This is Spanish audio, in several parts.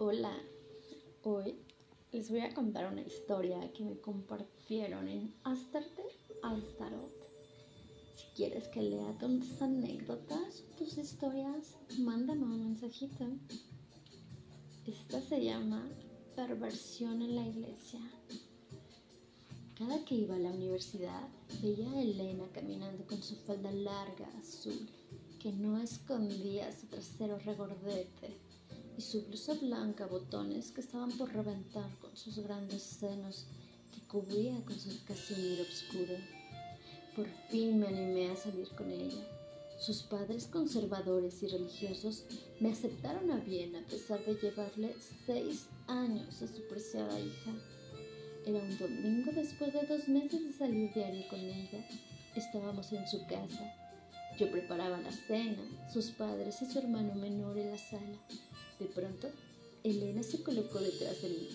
Hola, hoy les voy a contar una historia que me compartieron en Astarte Astarot. Si quieres que lea tus anécdotas, tus historias, mándame un mensajito. Esta se llama Perversión en la Iglesia. Cada que iba a la universidad, veía a Elena caminando con su falda larga azul, que no escondía su trasero regordete y su blusa blanca botones que estaban por reventar con sus grandes senos que cubría con su casimir oscuro. Por fin me animé a salir con ella. Sus padres conservadores y religiosos me aceptaron a bien a pesar de llevarle seis años a su preciada hija. Era un domingo después de dos meses de salir diario con ella. Estábamos en su casa. Yo preparaba la cena, sus padres y su hermano menor en la sala. De pronto, Elena se colocó detrás de mí,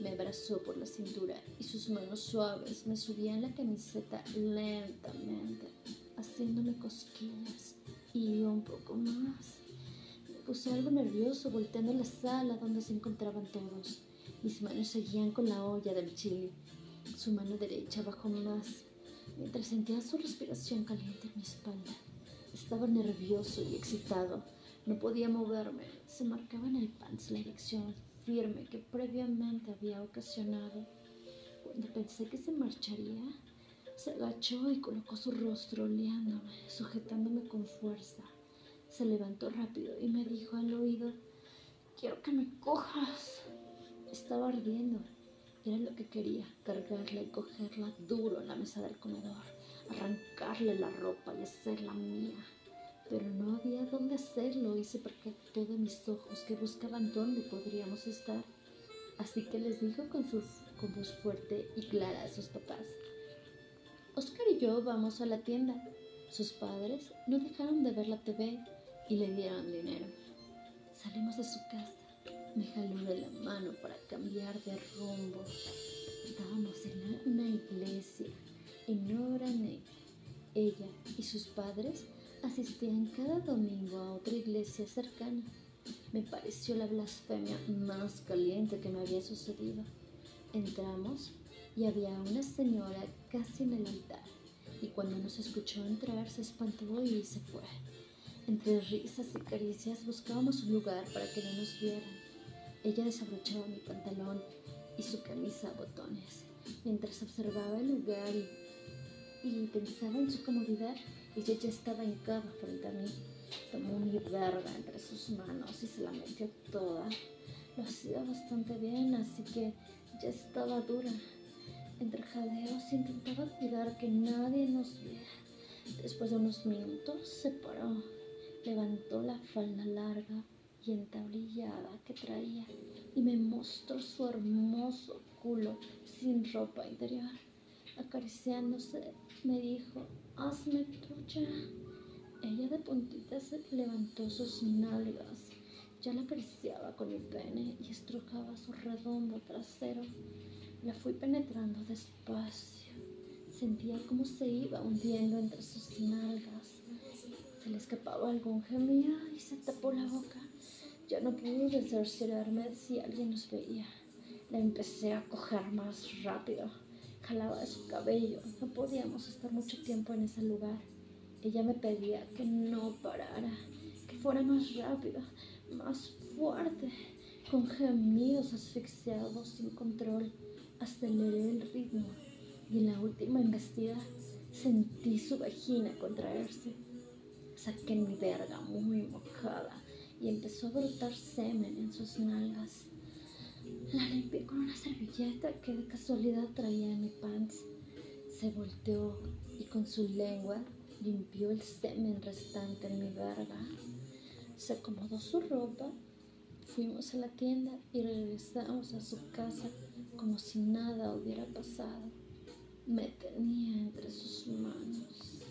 me abrazó por la cintura y sus manos suaves me subían la camiseta lentamente, haciéndome cosquillas y un poco más. Me puse algo nervioso volteando la sala donde se encontraban todos. Mis manos seguían con la olla del chile. Su mano derecha bajó más, mientras sentía su respiración caliente en mi espalda. Estaba nervioso y excitado. No podía moverme. Se marcaba en el pants la erección firme que previamente había ocasionado. Cuando pensé que se marcharía, se agachó y colocó su rostro oleándome, sujetándome con fuerza. Se levantó rápido y me dijo al oído, quiero que me cojas. Estaba ardiendo. Era lo que quería, cargarla y cogerla duro en la mesa del comedor, arrancarle la ropa y hacerla mía pero no había dónde hacerlo y se percató de mis ojos que buscaban dónde podríamos estar. Así que les dijo con, su, con voz fuerte y clara a sus papás, Oscar y yo vamos a la tienda. Sus padres no dejaron de ver la TV y le dieron dinero. Salimos de su casa. Me jaló de la mano para cambiar de rumbo. Estábamos en una iglesia en hora negra. Ella y sus padres asistían cada domingo a otra iglesia cercana. Me pareció la blasfemia más caliente que me había sucedido. Entramos y había una señora casi en el altar, y cuando nos escuchó entrar se espantó y se fue. Entre risas y caricias buscábamos un lugar para que no nos vieran. Ella desabrochaba mi pantalón y su camisa a botones, mientras observaba el lugar y, y pensaba en su comodidad. Ella ya estaba hincada frente a mí. Tomó mi verga entre sus manos y se la metió toda. Lo hacía bastante bien, así que ya estaba dura. Entre jadeos intentaba cuidar que nadie nos viera. Después de unos minutos se paró, levantó la falda larga y entablillada que traía y me mostró su hermoso culo sin ropa interior. Acariciándose, me dijo, hazme tuya. Ella de puntitas levantó sus nalgas. Ya la acariciaba con mi pene y estrujaba su redondo trasero. La fui penetrando despacio. Sentía cómo se iba hundiendo entre sus nalgas. Se le escapaba algún gemido y se tapó la boca. Ya no pude cerciorarme si alguien nos veía. La empecé a coger más rápido jalaba su cabello. No podíamos estar mucho tiempo en ese lugar. Ella me pedía que no parara, que fuera más rápido, más fuerte. Con gemidos asfixiados sin control, aceleré el ritmo y en la última embestida sentí su vagina contraerse. Saqué mi verga muy mojada y empezó a brotar semen en sus nalgas. La limpié con una servilleta que de casualidad traía en mi pants. Se volteó y con su lengua limpió el semen restante en mi verga. Se acomodó su ropa. Fuimos a la tienda y regresamos a su casa como si nada hubiera pasado. Me tenía entre sus manos.